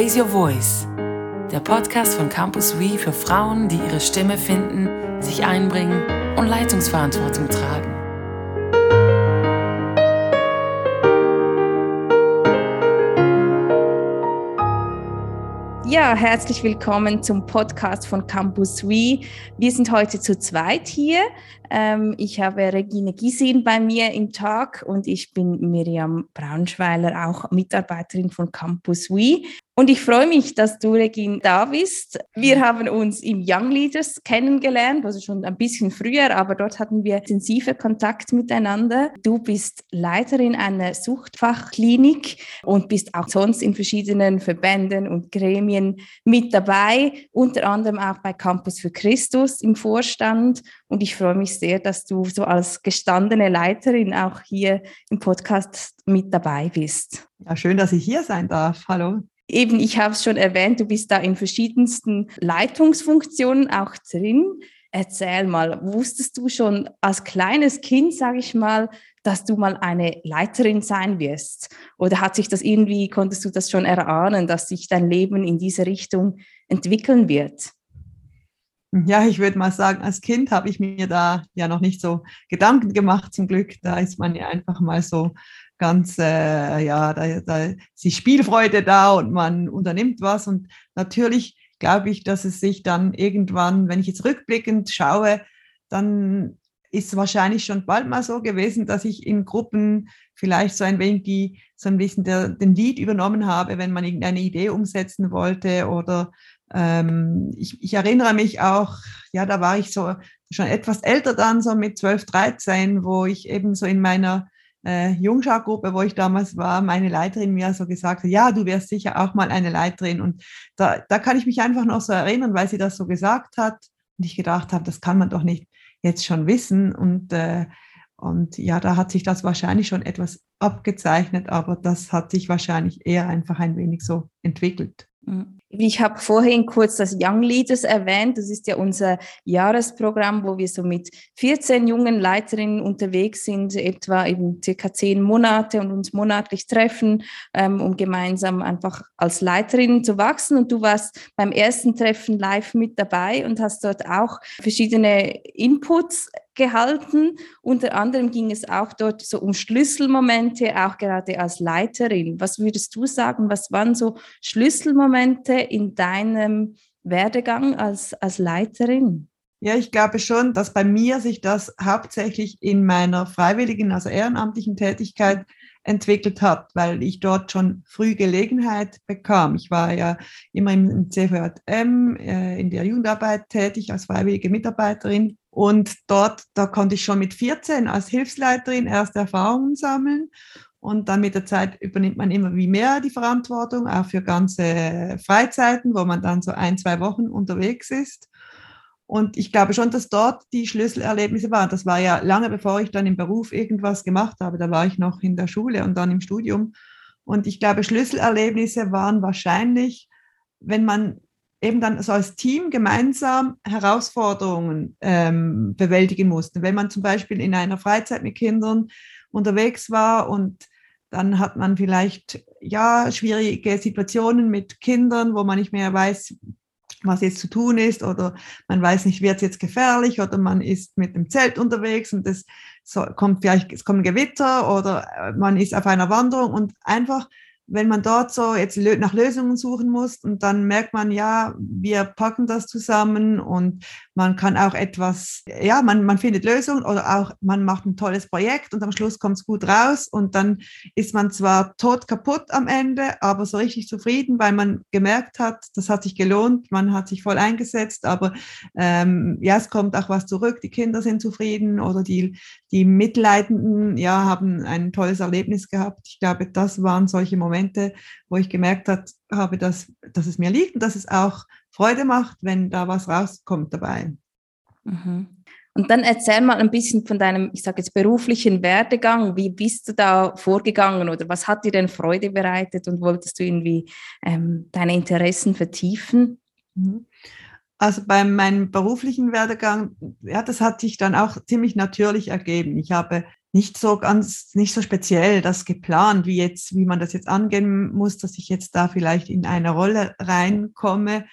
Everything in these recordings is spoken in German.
Raise Your Voice, der Podcast von Campus We für Frauen, die ihre Stimme finden, sich einbringen und Leitungsverantwortung tragen. Ja, herzlich willkommen zum Podcast von Campus We. Wir sind heute zu zweit hier. Ähm, ich habe Regine Gisin bei mir im Tag und ich bin Miriam Braunschweiler, auch Mitarbeiterin von Campus We. Und ich freue mich, dass du, Regine, da bist. Wir haben uns im Young Leaders kennengelernt, also schon ein bisschen früher, aber dort hatten wir intensive Kontakt miteinander. Du bist Leiterin einer Suchtfachklinik und bist auch sonst in verschiedenen Verbänden und Gremien mit dabei, unter anderem auch bei Campus für Christus im Vorstand. Und ich freue mich sehr, dass du so als gestandene Leiterin auch hier im Podcast mit dabei bist. Ja, schön, dass ich hier sein darf. Hallo. Eben, ich habe es schon erwähnt, du bist da in verschiedensten Leitungsfunktionen auch drin. Erzähl mal, wusstest du schon als kleines Kind, sage ich mal, dass du mal eine Leiterin sein wirst? Oder hat sich das irgendwie, konntest du das schon erahnen, dass sich dein Leben in diese Richtung entwickeln wird? Ja, ich würde mal sagen, als Kind habe ich mir da ja noch nicht so Gedanken gemacht, zum Glück. Da ist man ja einfach mal so ganz, äh, ja, da, da ist die Spielfreude da und man unternimmt was. Und natürlich glaube ich, dass es sich dann irgendwann, wenn ich jetzt rückblickend schaue, dann ist wahrscheinlich schon bald mal so gewesen, dass ich in Gruppen vielleicht so ein wenig die, so ein bisschen der, den Lied übernommen habe, wenn man irgendeine Idee umsetzen wollte oder ähm, ich, ich, erinnere mich auch, ja, da war ich so schon etwas älter dann, so mit 12, 13, wo ich eben so in meiner äh, Jungschaugruppe, wo ich damals war, meine Leiterin mir so gesagt hat, ja, du wirst sicher auch mal eine Leiterin. Und da, da kann ich mich einfach noch so erinnern, weil sie das so gesagt hat und ich gedacht habe, das kann man doch nicht jetzt schon wissen. Und, äh, und ja, da hat sich das wahrscheinlich schon etwas abgezeichnet, aber das hat sich wahrscheinlich eher einfach ein wenig so entwickelt. Mhm. Ich habe vorhin kurz das Young Leaders erwähnt. Das ist ja unser Jahresprogramm, wo wir so mit 14 jungen Leiterinnen unterwegs sind, etwa eben circa zehn Monate und uns monatlich treffen, ähm, um gemeinsam einfach als Leiterinnen zu wachsen. Und du warst beim ersten Treffen live mit dabei und hast dort auch verschiedene Inputs gehalten. Unter anderem ging es auch dort so um Schlüsselmomente, auch gerade als Leiterin. Was würdest du sagen, was waren so Schlüsselmomente in deinem Werdegang als, als Leiterin? Ja, ich glaube schon, dass bei mir sich das hauptsächlich in meiner freiwilligen, also ehrenamtlichen Tätigkeit entwickelt hat, weil ich dort schon früh Gelegenheit bekam. Ich war ja immer im CVJM, äh, in der Jugendarbeit tätig als freiwillige Mitarbeiterin und dort, da konnte ich schon mit 14 als Hilfsleiterin erste Erfahrungen sammeln. Und dann mit der Zeit übernimmt man immer wie mehr die Verantwortung, auch für ganze Freizeiten, wo man dann so ein, zwei Wochen unterwegs ist. Und ich glaube schon, dass dort die Schlüsselerlebnisse waren. Das war ja lange bevor ich dann im Beruf irgendwas gemacht habe. Da war ich noch in der Schule und dann im Studium. Und ich glaube, Schlüsselerlebnisse waren wahrscheinlich, wenn man eben dann so als Team gemeinsam Herausforderungen ähm, bewältigen mussten. Wenn man zum Beispiel in einer Freizeit mit Kindern unterwegs war und dann hat man vielleicht ja schwierige Situationen mit Kindern, wo man nicht mehr weiß, was jetzt zu tun ist oder man weiß nicht, wird es jetzt gefährlich oder man ist mit dem Zelt unterwegs und es kommt vielleicht, es kommt ein Gewitter oder äh, man ist auf einer Wanderung und einfach wenn man dort so jetzt nach Lösungen suchen muss und dann merkt man, ja, wir packen das zusammen und man kann auch etwas, ja, man, man findet Lösungen oder auch man macht ein tolles Projekt und am Schluss kommt es gut raus und dann ist man zwar tot kaputt am Ende, aber so richtig zufrieden, weil man gemerkt hat, das hat sich gelohnt, man hat sich voll eingesetzt, aber ähm, ja, es kommt auch was zurück, die Kinder sind zufrieden oder die, die Mitleidenden, ja, haben ein tolles Erlebnis gehabt. Ich glaube, das waren solche Momente, wo ich gemerkt hat, habe, dass, dass es mir liegt und dass es auch Freude macht, wenn da was rauskommt dabei. Mhm. Und dann erzähl mal ein bisschen von deinem, ich sage jetzt, beruflichen Werdegang. Wie bist du da vorgegangen oder was hat dir denn Freude bereitet und wolltest du irgendwie ähm, deine Interessen vertiefen? Mhm. Also bei meinem beruflichen Werdegang, ja, das hat sich dann auch ziemlich natürlich ergeben. Ich habe nicht so ganz, nicht so speziell das geplant, wie jetzt, wie man das jetzt angehen muss, dass ich jetzt da vielleicht in eine Rolle reinkomme.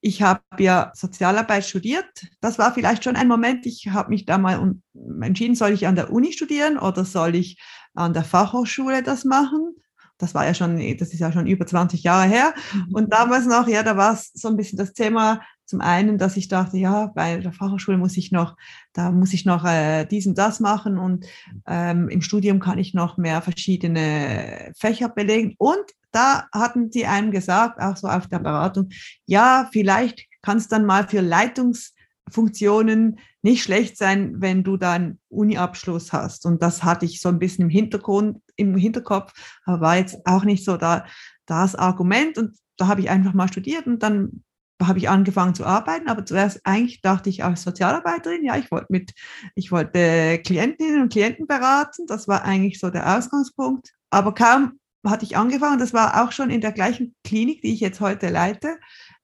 Ich habe ja Sozialarbeit studiert. Das war vielleicht schon ein Moment. Ich habe mich da mal entschieden, soll ich an der Uni studieren oder soll ich an der Fachhochschule das machen? Das war ja schon, das ist ja schon über 20 Jahre her. Mhm. Und damals noch, ja, da war es so ein bisschen das Thema, zum einen, dass ich dachte, ja, bei der Fachhochschule muss ich noch, da muss ich noch äh, dies und das machen und ähm, im Studium kann ich noch mehr verschiedene Fächer belegen. Und da hatten sie einem gesagt, auch so auf der Beratung, ja, vielleicht kann es dann mal für Leitungsfunktionen nicht schlecht sein, wenn du dann Uni-Abschluss hast. Und das hatte ich so ein bisschen im Hintergrund, im Hinterkopf, aber war jetzt auch nicht so da, das Argument. Und da habe ich einfach mal studiert und dann habe ich angefangen zu arbeiten, aber zuerst eigentlich dachte ich als Sozialarbeiterin, ja, ich wollte mit, ich wollte Klientinnen und Klienten beraten, das war eigentlich so der Ausgangspunkt. Aber kaum hatte ich angefangen, das war auch schon in der gleichen Klinik, die ich jetzt heute leite,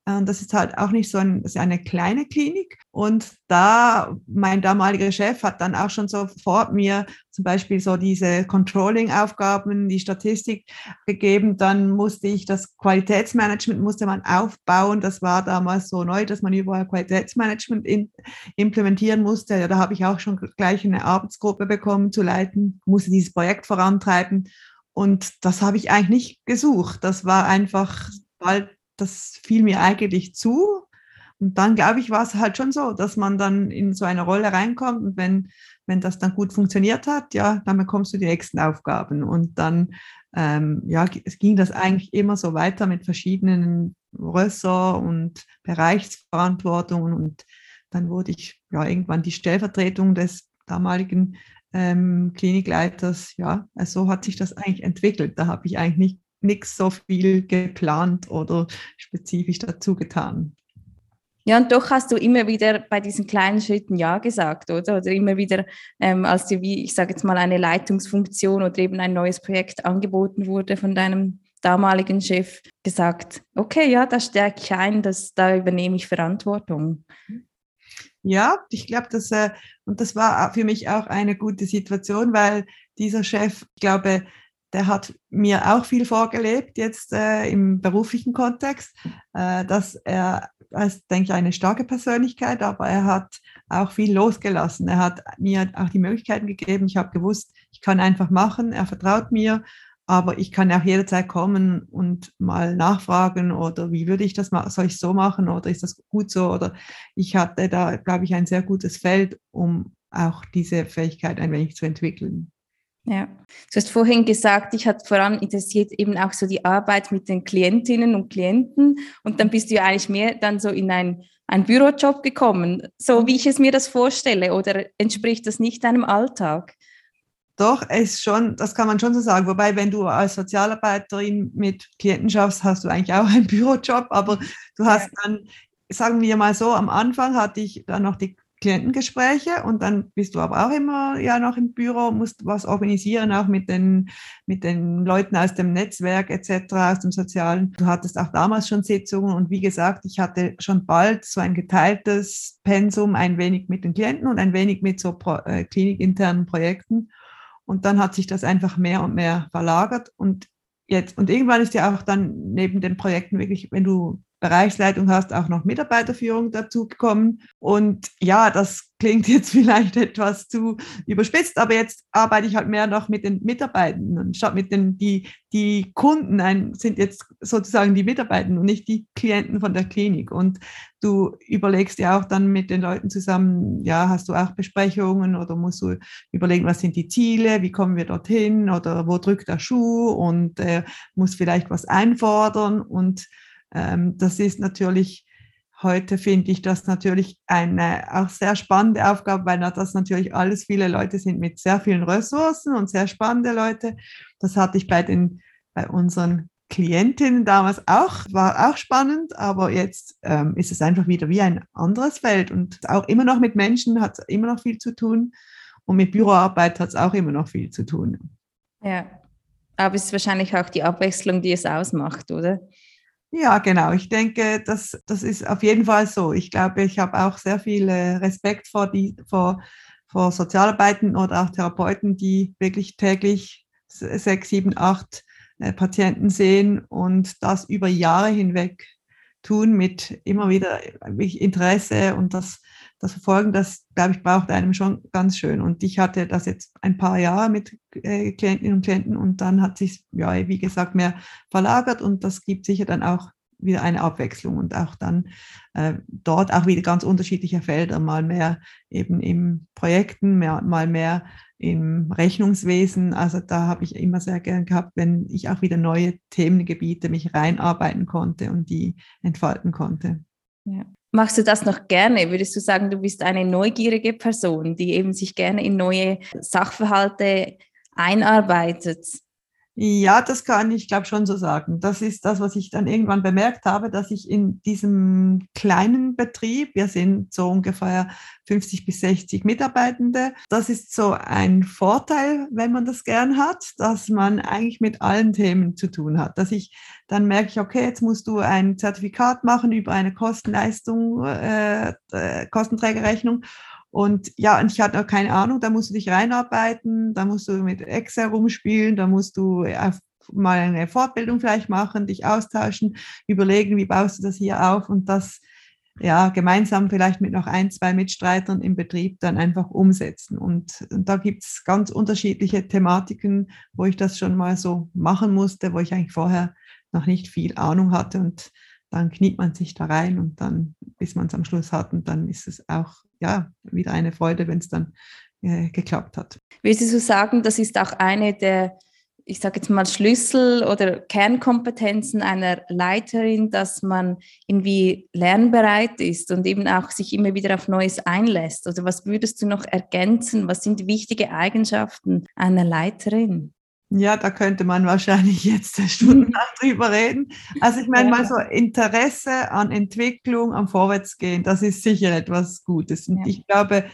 das ist halt auch nicht so ein, ist eine kleine Klinik. Und da, mein damaliger Chef hat dann auch schon sofort mir zum Beispiel so diese Controlling-Aufgaben, die Statistik gegeben. Dann musste ich das Qualitätsmanagement musste man aufbauen. Das war damals so neu, dass man überall Qualitätsmanagement in, implementieren musste. Ja, da habe ich auch schon gleich eine Arbeitsgruppe bekommen zu leiten, musste dieses Projekt vorantreiben. Und das habe ich eigentlich nicht gesucht. Das war einfach bald das fiel mir eigentlich zu. Und dann, glaube ich, war es halt schon so, dass man dann in so eine Rolle reinkommt und wenn, wenn das dann gut funktioniert hat, ja, dann bekommst du die nächsten Aufgaben. Und dann, ähm, ja, es ging das eigentlich immer so weiter mit verschiedenen Ressort und Bereichsverantwortungen und dann wurde ich ja irgendwann die Stellvertretung des damaligen ähm, Klinikleiters. Ja, also so hat sich das eigentlich entwickelt. Da habe ich eigentlich nicht nichts so viel geplant oder spezifisch dazu getan. Ja, und doch hast du immer wieder bei diesen kleinen Schritten Ja gesagt, oder? Oder immer wieder, ähm, als dir, wie ich sage jetzt mal, eine Leitungsfunktion oder eben ein neues Projekt angeboten wurde von deinem damaligen Chef, gesagt, okay, ja, da stärke ich ein, das, da übernehme ich Verantwortung. Ja, ich glaube, das, äh, und das war für mich auch eine gute Situation, weil dieser Chef, ich glaube, der hat mir auch viel vorgelebt jetzt äh, im beruflichen Kontext, äh, dass er, ist, denke ich, eine starke Persönlichkeit, aber er hat auch viel losgelassen. Er hat mir auch die Möglichkeiten gegeben. Ich habe gewusst, ich kann einfach machen. Er vertraut mir, aber ich kann auch jederzeit kommen und mal nachfragen oder wie würde ich das machen? Soll ich so machen oder ist das gut so? Oder ich hatte da, glaube ich, ein sehr gutes Feld, um auch diese Fähigkeit ein wenig zu entwickeln. Ja, du hast vorhin gesagt, ich hatte vor allem interessiert eben auch so die Arbeit mit den Klientinnen und Klienten. Und dann bist du ja eigentlich mehr dann so in ein, ein Bürojob gekommen, so wie ich es mir das vorstelle. Oder entspricht das nicht deinem Alltag? Doch, es schon, das kann man schon so sagen. Wobei, wenn du als Sozialarbeiterin mit Klienten schaffst, hast du eigentlich auch einen Bürojob, aber du hast dann, sagen wir mal so, am Anfang hatte ich dann noch die Klientengespräche und dann bist du aber auch immer ja noch im Büro, musst was organisieren, auch mit den, mit den Leuten aus dem Netzwerk etc., aus dem Sozialen. Du hattest auch damals schon Sitzungen und wie gesagt, ich hatte schon bald so ein geteiltes Pensum, ein wenig mit den Klienten und ein wenig mit so Pro äh, klinikinternen Projekten. Und dann hat sich das einfach mehr und mehr verlagert und jetzt, und irgendwann ist ja auch dann neben den Projekten wirklich, wenn du Bereichsleitung hast, auch noch Mitarbeiterführung dazugekommen. Und ja, das klingt jetzt vielleicht etwas zu überspitzt, aber jetzt arbeite ich halt mehr noch mit den Mitarbeitenden statt mit den, die, die Kunden ein, sind jetzt sozusagen die Mitarbeitenden und nicht die Klienten von der Klinik. Und du überlegst ja auch dann mit den Leuten zusammen, ja, hast du auch Besprechungen oder musst du überlegen, was sind die Ziele, wie kommen wir dorthin oder wo drückt der Schuh und äh, muss vielleicht was einfordern und das ist natürlich heute finde ich das natürlich eine auch sehr spannende Aufgabe, weil das natürlich alles viele Leute sind mit sehr vielen Ressourcen und sehr spannende Leute. Das hatte ich bei den bei unseren Klientinnen damals auch, war auch spannend, aber jetzt ähm, ist es einfach wieder wie ein anderes Feld und auch immer noch mit Menschen hat es immer noch viel zu tun und mit Büroarbeit hat es auch immer noch viel zu tun. Ja, aber es ist wahrscheinlich auch die Abwechslung, die es ausmacht, oder? Ja, genau. Ich denke, das, das ist auf jeden Fall so. Ich glaube, ich habe auch sehr viel Respekt vor, die, vor vor Sozialarbeiten oder auch Therapeuten, die wirklich täglich sechs, sieben, acht äh, Patienten sehen und das über Jahre hinweg tun mit immer wieder Interesse und das, das Verfolgen, das, glaube ich, braucht einem schon ganz schön. Und ich hatte das jetzt ein paar Jahre mit äh, Klientinnen und Klienten und dann hat sich, ja, wie gesagt, mehr verlagert und das gibt sicher dann auch wieder eine Abwechslung und auch dann äh, dort auch wieder ganz unterschiedliche Felder, mal mehr eben im Projekten, mehr, mal mehr im Rechnungswesen. Also da habe ich immer sehr gern gehabt, wenn ich auch wieder neue Themengebiete mich reinarbeiten konnte und die entfalten konnte. Ja. Machst du das noch gerne? Würdest du sagen, du bist eine neugierige Person, die eben sich gerne in neue Sachverhalte einarbeitet? Ja, das kann ich, glaube schon so sagen. Das ist das, was ich dann irgendwann bemerkt habe, dass ich in diesem kleinen Betrieb, wir sind so ungefähr 50 bis 60 Mitarbeitende, das ist so ein Vorteil, wenn man das gern hat, dass man eigentlich mit allen Themen zu tun hat. Dass ich dann merke ich, okay, jetzt musst du ein Zertifikat machen über eine Kostenleistung, äh, äh Kostenträgerrechnung und ja, und ich hatte auch keine Ahnung, da musst du dich reinarbeiten, da musst du mit Excel rumspielen, da musst du mal eine Fortbildung vielleicht machen, dich austauschen, überlegen, wie baust du das hier auf und das ja gemeinsam vielleicht mit noch ein, zwei Mitstreitern im Betrieb dann einfach umsetzen. Und, und da gibt es ganz unterschiedliche Thematiken, wo ich das schon mal so machen musste, wo ich eigentlich vorher noch nicht viel Ahnung hatte und dann kniet man sich da rein und dann, bis man es am Schluss hat und dann ist es auch ja, wieder eine Freude, wenn es dann äh, geklappt hat. Würdest du sagen, das ist auch eine der, ich sage jetzt mal, Schlüssel oder Kernkompetenzen einer Leiterin, dass man irgendwie lernbereit ist und eben auch sich immer wieder auf Neues einlässt? Oder was würdest du noch ergänzen? Was sind wichtige Eigenschaften einer Leiterin? Ja, da könnte man wahrscheinlich jetzt stundenlang drüber reden. Also ich meine ja. mal so Interesse an Entwicklung, am Vorwärtsgehen, das ist sicher etwas Gutes. Und ja. ich glaube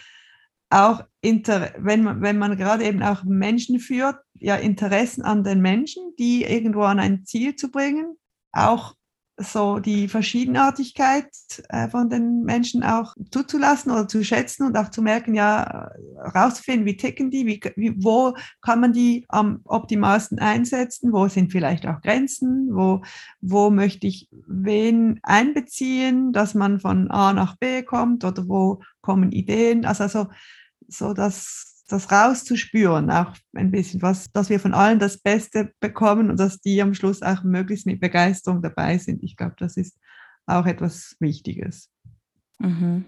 auch, wenn man, wenn man gerade eben auch Menschen führt, ja Interessen an den Menschen, die irgendwo an ein Ziel zu bringen, auch so die Verschiedenartigkeit äh, von den Menschen auch zuzulassen oder zu schätzen und auch zu merken, ja, rauszufinden, wie ticken die, wie, wie, wo kann man die am optimalsten einsetzen, wo sind vielleicht auch Grenzen, wo, wo möchte ich wen einbeziehen, dass man von A nach B kommt oder wo kommen Ideen, also so, so das das rauszuspüren, auch ein bisschen, was, dass wir von allen das Beste bekommen und dass die am Schluss auch möglichst mit Begeisterung dabei sind. Ich glaube, das ist auch etwas Wichtiges. Mhm.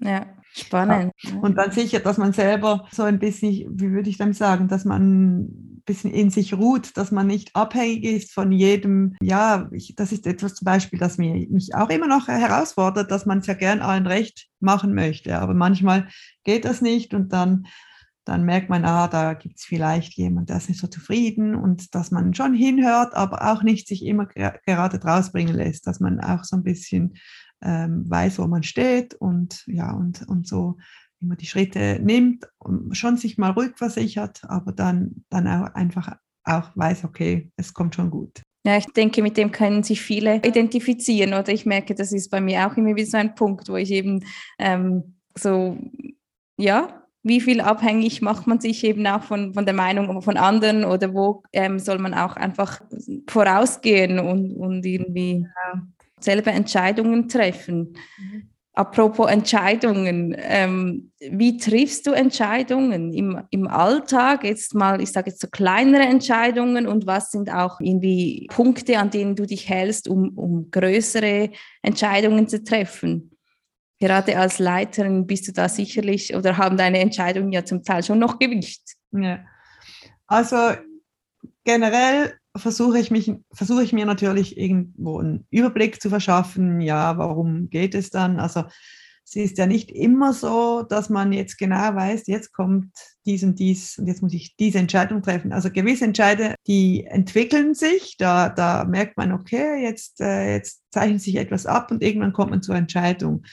Ja, spannend. Ja. Und dann sicher, dass man selber so ein bisschen, wie würde ich dann sagen, dass man ein bisschen in sich ruht, dass man nicht abhängig ist von jedem. Ja, ich, das ist etwas zum Beispiel, das mich, mich auch immer noch herausfordert, dass man es ja gern allen recht machen möchte. Aber manchmal geht das nicht und dann dann merkt man, ah, da gibt es vielleicht jemand, der ist nicht so zufrieden und dass man schon hinhört, aber auch nicht sich immer gerade draus bringen lässt, dass man auch so ein bisschen ähm, weiß, wo man steht und ja, und, und so immer die Schritte nimmt und schon sich mal ruhig versichert, aber dann, dann auch einfach auch weiß, okay, es kommt schon gut. Ja, ich denke, mit dem können sich viele identifizieren oder ich merke, das ist bei mir auch immer wieder so ein Punkt, wo ich eben ähm, so, ja, wie viel abhängig macht man sich eben auch von, von der Meinung von anderen oder wo ähm, soll man auch einfach vorausgehen und, und irgendwie ja. selber Entscheidungen treffen. Mhm. Apropos Entscheidungen, ähm, wie triffst du Entscheidungen im, im Alltag? Jetzt mal, ich sage jetzt so kleinere Entscheidungen und was sind auch irgendwie Punkte, an denen du dich hältst, um, um größere Entscheidungen zu treffen? Gerade als Leiterin bist du da sicherlich oder haben deine Entscheidungen ja zum Teil schon noch Gewicht. Ja. Also generell versuche ich mich, versuche ich mir natürlich irgendwo einen Überblick zu verschaffen, ja, warum geht es dann? Also es ist ja nicht immer so, dass man jetzt genau weiß, jetzt kommt dies und dies und jetzt muss ich diese Entscheidung treffen. Also gewisse Entscheide, die entwickeln sich, da, da merkt man, okay, jetzt, äh, jetzt zeichnet sich etwas ab und irgendwann kommt man zur Entscheidung.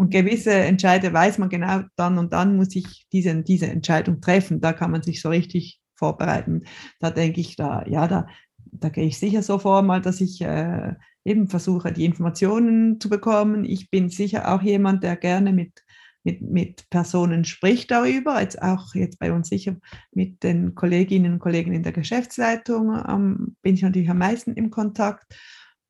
Und gewisse Entscheide weiß man genau, dann und dann muss ich diese, diese Entscheidung treffen. Da kann man sich so richtig vorbereiten. Da denke ich, da, ja, da, da gehe ich sicher so vor, mal, dass ich äh, eben versuche, die Informationen zu bekommen. Ich bin sicher auch jemand, der gerne mit mit, mit Personen spricht darüber, jetzt auch jetzt bei uns sicher mit den Kolleginnen und Kollegen in der Geschäftsleitung ähm, bin ich natürlich am meisten im Kontakt.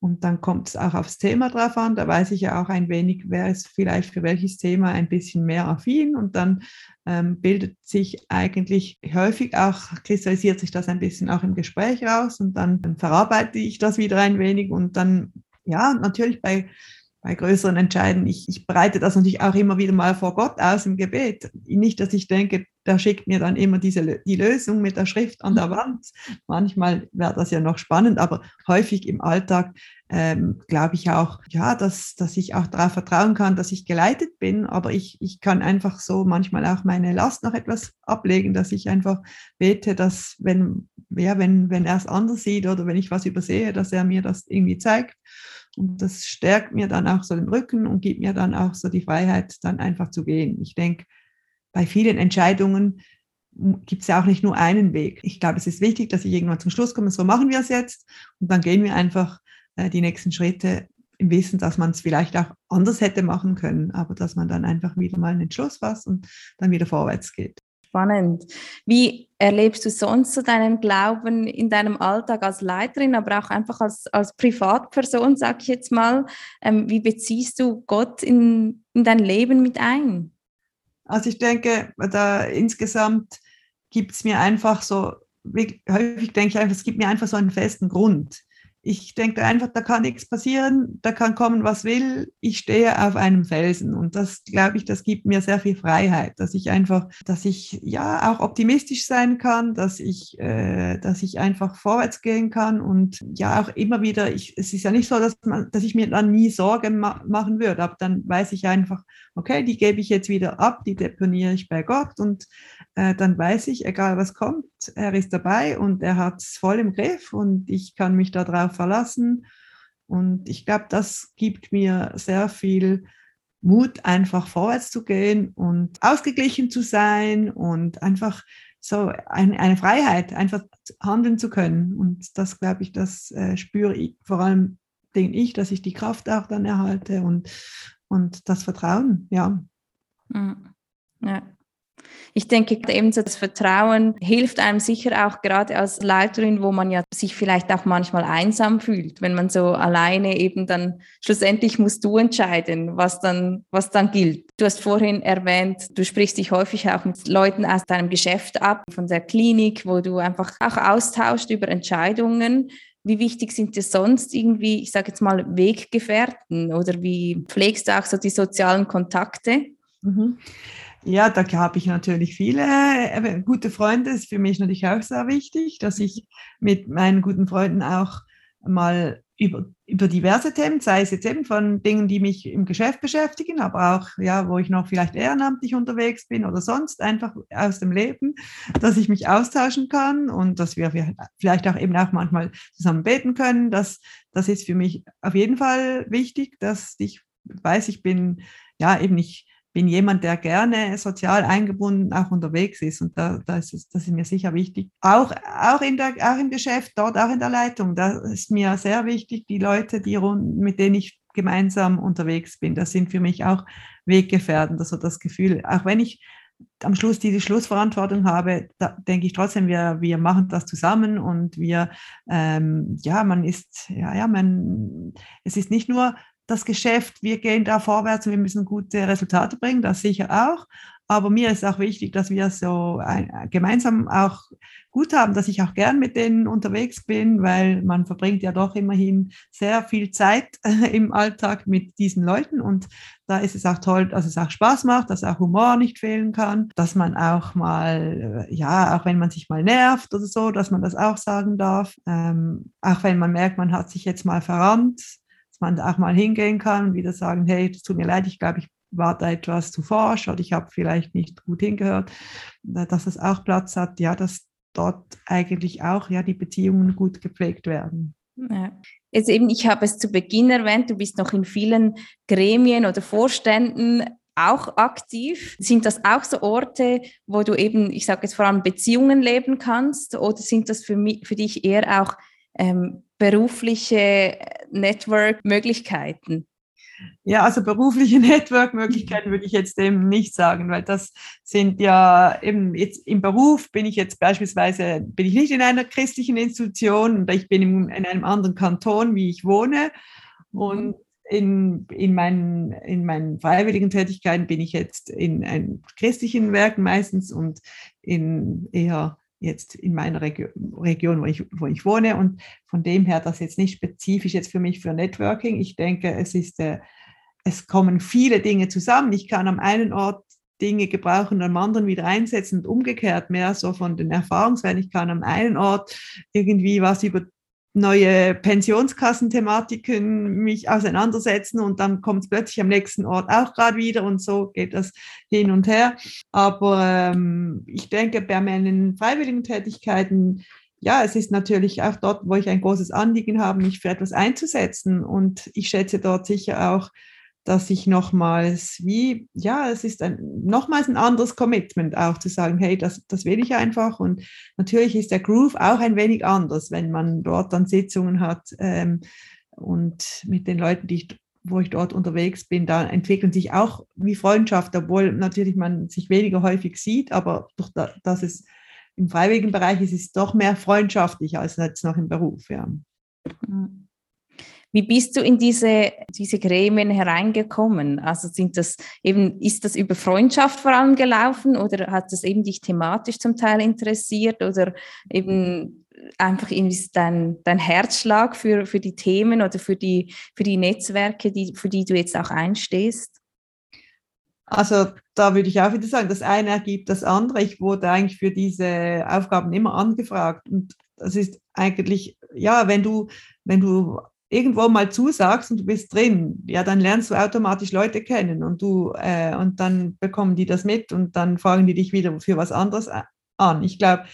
Und dann kommt es auch aufs Thema drauf an. Da weiß ich ja auch ein wenig, wer ist vielleicht für welches Thema ein bisschen mehr affin. Und dann ähm, bildet sich eigentlich häufig auch, kristallisiert sich das ein bisschen auch im Gespräch raus. Und dann, dann verarbeite ich das wieder ein wenig. Und dann, ja, natürlich bei bei größeren Entscheiden, ich, ich bereite das natürlich auch immer wieder mal vor Gott aus im Gebet. Nicht, dass ich denke, der schickt mir dann immer diese, die Lösung mit der Schrift an der mhm. Wand. Manchmal wäre das ja noch spannend, aber häufig im Alltag ähm, glaube ich auch, ja, dass, dass ich auch darauf vertrauen kann, dass ich geleitet bin, aber ich, ich kann einfach so manchmal auch meine Last noch etwas ablegen, dass ich einfach bete, dass wenn, ja, wenn, wenn er es anders sieht oder wenn ich was übersehe, dass er mir das irgendwie zeigt. Und das stärkt mir dann auch so den Rücken und gibt mir dann auch so die Freiheit, dann einfach zu gehen. Ich denke, bei vielen Entscheidungen gibt es ja auch nicht nur einen Weg. Ich glaube, es ist wichtig, dass ich irgendwann zum Schluss komme, so machen wir es jetzt. Und dann gehen wir einfach äh, die nächsten Schritte im Wissen, dass man es vielleicht auch anders hätte machen können, aber dass man dann einfach wieder mal einen Entschluss fasst und dann wieder vorwärts geht. Spannend. Wie erlebst du sonst so deinen Glauben in deinem Alltag als Leiterin, aber auch einfach als, als Privatperson, sag ich jetzt mal? Ähm, wie beziehst du Gott in, in dein Leben mit ein? Also ich denke, da insgesamt gibt es mir einfach so, häufig denke ich einfach, es gibt mir einfach so einen festen Grund ich denke einfach, da kann nichts passieren, da kann kommen, was will. Ich stehe auf einem Felsen und das, glaube ich, das gibt mir sehr viel Freiheit, dass ich einfach, dass ich ja auch optimistisch sein kann, dass ich, äh, dass ich einfach vorwärts gehen kann und ja auch immer wieder. Ich, es ist ja nicht so, dass man, dass ich mir dann nie Sorgen ma machen würde, aber dann weiß ich einfach, okay, die gebe ich jetzt wieder ab, die deponiere ich bei Gott und äh, dann weiß ich, egal was kommt, er ist dabei und er hat es voll im Griff und ich kann mich darauf verlassen. Und ich glaube, das gibt mir sehr viel Mut, einfach vorwärts zu gehen und ausgeglichen zu sein und einfach so eine, eine Freiheit, einfach handeln zu können. Und das, glaube ich, das äh, spüre ich vor allem, denke ich, dass ich die Kraft auch dann erhalte und, und das Vertrauen, ja. Mhm. Ja. Ich denke, eben das Vertrauen hilft einem sicher auch gerade als Leiterin, wo man ja sich vielleicht auch manchmal einsam fühlt, wenn man so alleine eben dann schlussendlich musst du entscheiden, was dann, was dann gilt. Du hast vorhin erwähnt, du sprichst dich häufig auch mit Leuten aus deinem Geschäft ab, von der Klinik, wo du einfach auch austauscht über Entscheidungen. Wie wichtig sind dir sonst irgendwie, ich sage jetzt mal, Weggefährten oder wie pflegst du auch so die sozialen Kontakte? Mhm. Ja, da habe ich natürlich viele äh, gute Freunde. Ist für mich natürlich auch sehr wichtig, dass ich mit meinen guten Freunden auch mal über, über diverse Themen, sei es jetzt eben von Dingen, die mich im Geschäft beschäftigen, aber auch, ja, wo ich noch vielleicht ehrenamtlich unterwegs bin oder sonst einfach aus dem Leben, dass ich mich austauschen kann und dass wir vielleicht auch eben auch manchmal zusammen beten können. Das, das ist für mich auf jeden Fall wichtig, dass ich weiß, ich bin ja eben nicht bin jemand, der gerne sozial eingebunden auch unterwegs ist. Und da, da ist es, das ist mir sicher wichtig. Auch, auch, in der, auch im Geschäft, dort auch in der Leitung, da ist mir sehr wichtig, die Leute, die, mit denen ich gemeinsam unterwegs bin, das sind für mich auch Weggefährten. Also das Gefühl, auch wenn ich am Schluss diese Schlussverantwortung habe, da denke ich trotzdem, wir, wir machen das zusammen und wir, ähm, ja, man ist, ja, ja, man, es ist nicht nur das Geschäft, wir gehen da vorwärts und wir müssen gute Resultate bringen, das sicher auch. Aber mir ist auch wichtig, dass wir so ein, gemeinsam auch gut haben, dass ich auch gern mit denen unterwegs bin, weil man verbringt ja doch immerhin sehr viel Zeit im Alltag mit diesen Leuten und da ist es auch toll, dass es auch Spaß macht, dass auch Humor nicht fehlen kann, dass man auch mal, ja, auch wenn man sich mal nervt oder so, dass man das auch sagen darf. Ähm, auch wenn man merkt, man hat sich jetzt mal verrannt, man auch mal hingehen kann und wieder sagen, hey, es tut mir leid, ich glaube, ich war da etwas zu forsch oder ich habe vielleicht nicht gut hingehört, dass es auch Platz hat, ja, dass dort eigentlich auch ja die Beziehungen gut gepflegt werden. Ja. Jetzt eben, ich habe es zu Beginn erwähnt, du bist noch in vielen Gremien oder Vorständen auch aktiv. Sind das auch so Orte, wo du eben, ich sage jetzt vor allem Beziehungen leben kannst oder sind das für, mich, für dich eher auch ähm, berufliche Network-Möglichkeiten? Ja, also berufliche Network-Möglichkeiten würde ich jetzt eben nicht sagen, weil das sind ja eben jetzt im Beruf bin ich jetzt beispielsweise, bin ich nicht in einer christlichen Institution und ich bin in, in einem anderen Kanton, wie ich wohne. Und mhm. in, in, meinen, in meinen freiwilligen Tätigkeiten bin ich jetzt in einem christlichen Werk meistens und in eher jetzt in meiner Regio Region, wo ich, wo ich wohne. Und von dem her, das jetzt nicht spezifisch jetzt für mich für Networking. Ich denke, es ist, äh, es kommen viele Dinge zusammen. Ich kann am einen Ort Dinge gebrauchen und am anderen wieder einsetzen und umgekehrt mehr so von den Erfahrungswerten. Ich kann am einen Ort irgendwie was über neue Pensionskassenthematiken mich auseinandersetzen und dann kommt es plötzlich am nächsten Ort auch gerade wieder und so geht das hin und her. Aber ähm, ich denke, bei meinen freiwilligen Tätigkeiten, ja, es ist natürlich auch dort, wo ich ein großes Anliegen habe, mich für etwas einzusetzen und ich schätze dort sicher auch dass ich nochmals wie, ja, es ist ein, nochmals ein anderes Commitment auch zu sagen, hey, das, das will ich einfach. Und natürlich ist der Groove auch ein wenig anders, wenn man dort dann Sitzungen hat ähm, und mit den Leuten, die ich, wo ich dort unterwegs bin, da entwickeln sich auch wie Freundschaft, obwohl natürlich man sich weniger häufig sieht, aber durch da, dass es im freiwilligen Bereich ist, ist es doch mehr freundschaftlich als jetzt noch im Beruf. Ja. Mhm. Wie bist du in diese, diese Gremien hereingekommen? Also sind das eben, ist das über Freundschaft vor allem gelaufen oder hat das eben dich thematisch zum Teil interessiert oder eben einfach irgendwie dein, dein Herzschlag für, für die Themen oder für die, für die Netzwerke, die, für die du jetzt auch einstehst? Also da würde ich auch wieder sagen, das eine ergibt das andere. Ich wurde eigentlich für diese Aufgaben immer angefragt und das ist eigentlich, ja, wenn du, wenn du irgendwo mal zusagst und du bist drin, ja, dann lernst du automatisch Leute kennen und du äh, und dann bekommen die das mit und dann fragen die dich wieder für was anderes an. Ich glaube,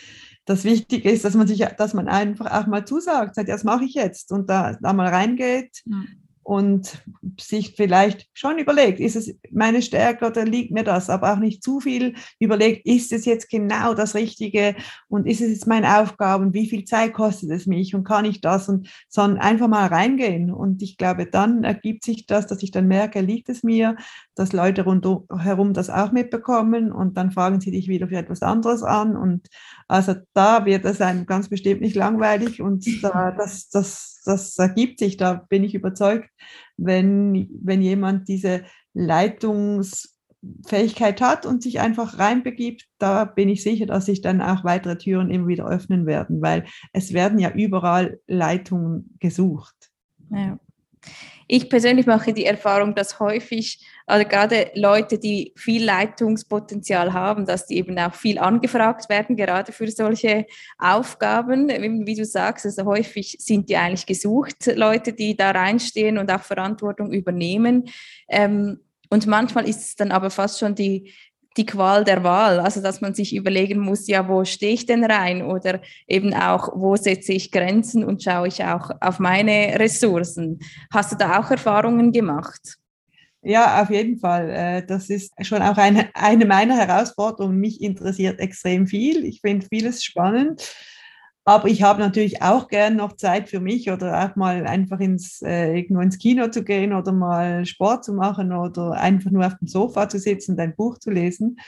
das Wichtige ist, dass man sich, dass man einfach auch mal zusagt, sagt, das mache ich jetzt und da, da mal reingeht. Mhm und sich vielleicht schon überlegt, ist es meine Stärke oder liegt mir das, aber auch nicht zu viel überlegt, ist es jetzt genau das Richtige und ist es jetzt meine Aufgabe und wie viel Zeit kostet es mich und kann ich das? Und sondern einfach mal reingehen. Und ich glaube, dann ergibt sich das, dass ich dann merke, liegt es mir, dass Leute rundherum das auch mitbekommen und dann fragen sie dich wieder für etwas anderes an und also da wird es einem ganz bestimmt nicht langweilig und da, das, das das ergibt sich, da bin ich überzeugt, wenn, wenn jemand diese Leitungsfähigkeit hat und sich einfach reinbegibt, da bin ich sicher, dass sich dann auch weitere Türen immer wieder öffnen werden, weil es werden ja überall Leitungen gesucht. Ja. Ich persönlich mache die Erfahrung, dass häufig, also gerade Leute, die viel Leitungspotenzial haben, dass die eben auch viel angefragt werden, gerade für solche Aufgaben. Wie du sagst, also häufig sind die eigentlich gesucht, Leute, die da reinstehen und auch Verantwortung übernehmen. Ähm, und manchmal ist es dann aber fast schon die, die Qual der Wahl, also dass man sich überlegen muss, ja, wo stehe ich denn rein oder eben auch, wo setze ich Grenzen und schaue ich auch auf meine Ressourcen. Hast du da auch Erfahrungen gemacht? Ja, auf jeden Fall. Äh, das ist schon auch eine, eine meiner Herausforderungen. Mich interessiert extrem viel. Ich finde vieles spannend. Aber ich habe natürlich auch gern noch Zeit für mich oder auch mal einfach ins, äh, irgendwo ins Kino zu gehen oder mal Sport zu machen oder einfach nur auf dem Sofa zu sitzen und ein Buch zu lesen.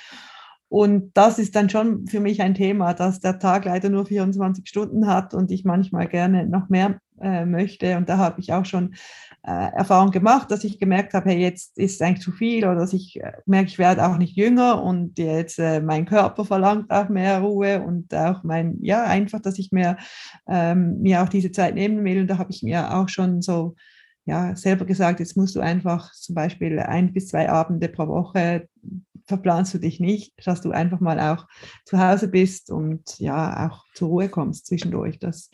Und das ist dann schon für mich ein Thema, dass der Tag leider nur 24 Stunden hat und ich manchmal gerne noch mehr äh, möchte. Und da habe ich auch schon Erfahrung gemacht, dass ich gemerkt habe, hey, jetzt ist es eigentlich zu viel oder dass ich äh, merke, ich werde auch nicht jünger und jetzt äh, mein Körper verlangt auch mehr Ruhe und auch mein, ja, einfach, dass ich mir, ähm, mir auch diese Zeit nehmen will. Und da habe ich mir auch schon so ja, selber gesagt, jetzt musst du einfach zum Beispiel ein bis zwei Abende pro Woche verplanst du dich nicht, dass du einfach mal auch zu Hause bist und ja auch zur Ruhe kommst zwischendurch. Das,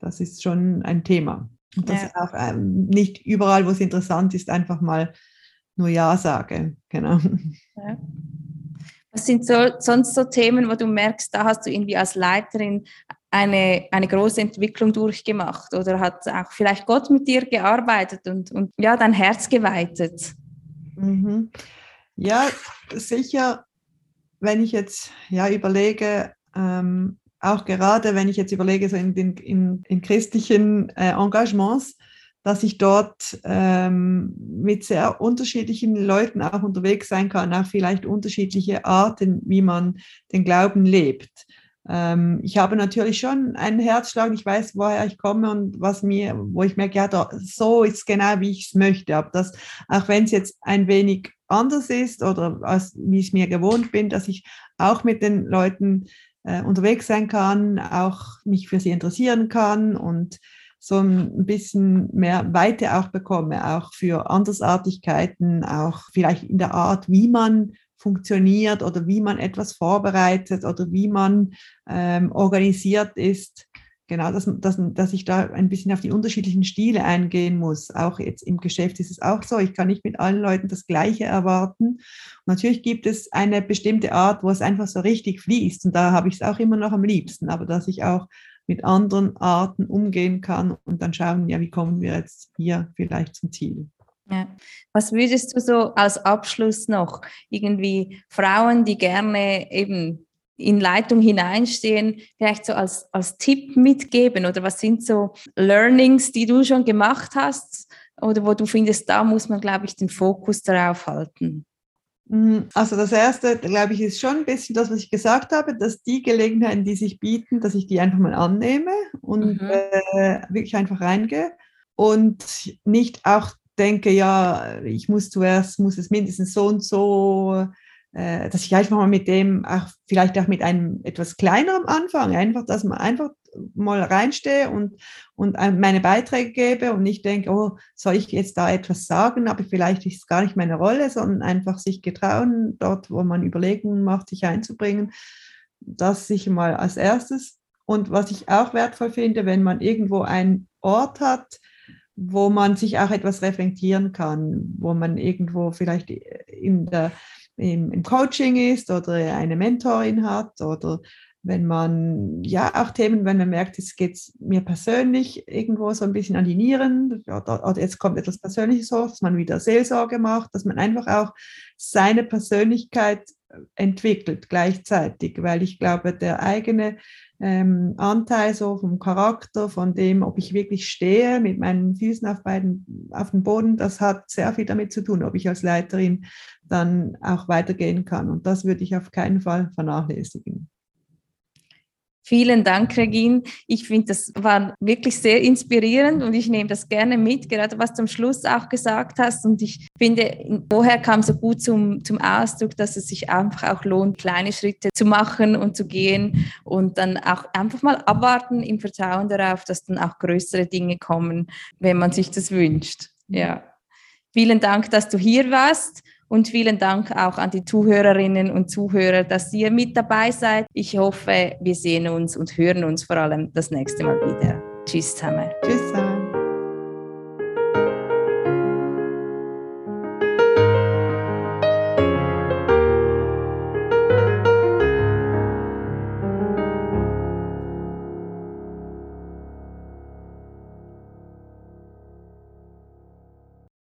das ist schon ein Thema. Und dass ja. auch ähm, nicht überall, wo es interessant ist, einfach mal nur Ja sage. Genau. Ja. Was sind so, sonst so Themen, wo du merkst, da hast du irgendwie als Leiterin eine, eine große Entwicklung durchgemacht oder hat auch vielleicht Gott mit dir gearbeitet und, und ja, dein Herz geweitet? Mhm. Ja, sicher, wenn ich jetzt ja überlege, ähm, auch gerade wenn ich jetzt überlege, so in den in, in christlichen äh, Engagements, dass ich dort ähm, mit sehr unterschiedlichen Leuten auch unterwegs sein kann, auch vielleicht unterschiedliche Arten, wie man den Glauben lebt. Ähm, ich habe natürlich schon einen Herzschlag, ich weiß, woher ich komme und was mir, wo ich merke, ja, da, so ist genau, wie ich es möchte. Aber das, auch wenn es jetzt ein wenig anders ist oder als, wie ich es mir gewohnt bin, dass ich auch mit den Leuten äh, unterwegs sein kann, auch mich für sie interessieren kann und so ein bisschen mehr Weite auch bekomme, auch für Andersartigkeiten, auch vielleicht in der Art, wie man funktioniert oder wie man etwas vorbereitet oder wie man ähm, organisiert ist. Genau, dass, dass, dass ich da ein bisschen auf die unterschiedlichen Stile eingehen muss. Auch jetzt im Geschäft ist es auch so. Ich kann nicht mit allen Leuten das Gleiche erwarten. Und natürlich gibt es eine bestimmte Art, wo es einfach so richtig fließt. Und da habe ich es auch immer noch am liebsten. Aber dass ich auch mit anderen Arten umgehen kann und dann schauen, ja, wie kommen wir jetzt hier vielleicht zum Ziel. Ja. Was würdest du so als Abschluss noch irgendwie Frauen, die gerne eben in Leitung hineinstehen, vielleicht so als, als Tipp mitgeben? Oder was sind so Learnings, die du schon gemacht hast? Oder wo du findest, da muss man, glaube ich, den Fokus darauf halten? Mm, also das Erste, glaube ich, ist schon ein bisschen das, was ich gesagt habe, dass die Gelegenheiten, die sich bieten, dass ich die einfach mal annehme und mhm. äh, wirklich einfach reingehe und nicht auch denke, ja, ich muss zuerst, muss es mindestens so und so, äh, dass ich einfach mal mit dem, auch vielleicht auch mit einem etwas kleineren anfange, einfach, dass man einfach mal reinstehe und, und meine Beiträge gebe und nicht denke, oh, soll ich jetzt da etwas sagen, aber vielleicht ist es gar nicht meine Rolle, sondern einfach sich getrauen, dort, wo man Überlegungen macht, sich einzubringen. Das sicher mal als erstes. Und was ich auch wertvoll finde, wenn man irgendwo einen Ort hat, wo man sich auch etwas reflektieren kann, wo man irgendwo vielleicht in der, im, im Coaching ist oder eine Mentorin hat oder wenn man ja auch Themen, wenn man merkt, es geht mir persönlich irgendwo so ein bisschen an die Nieren, oder, oder jetzt kommt etwas Persönliches hoch, dass man wieder Seelsorge macht, dass man einfach auch seine Persönlichkeit entwickelt gleichzeitig, weil ich glaube, der eigene ähm, Anteil so vom Charakter, von dem, ob ich wirklich stehe mit meinen Füßen auf, beiden, auf dem Boden, das hat sehr viel damit zu tun, ob ich als Leiterin dann auch weitergehen kann. Und das würde ich auf keinen Fall vernachlässigen. Vielen Dank, Regine. Ich finde, das war wirklich sehr inspirierend und ich nehme das gerne mit, gerade was du am Schluss auch gesagt hast. Und ich finde, vorher kam so gut zum, zum Ausdruck, dass es sich einfach auch lohnt, kleine Schritte zu machen und zu gehen und dann auch einfach mal abwarten im Vertrauen darauf, dass dann auch größere Dinge kommen, wenn man sich das wünscht. Ja. Vielen Dank, dass du hier warst. Und vielen Dank auch an die Zuhörerinnen und Zuhörer, dass ihr mit dabei seid. Ich hoffe, wir sehen uns und hören uns vor allem das nächste Mal wieder. Tschüss zusammen. Tschüss zusammen.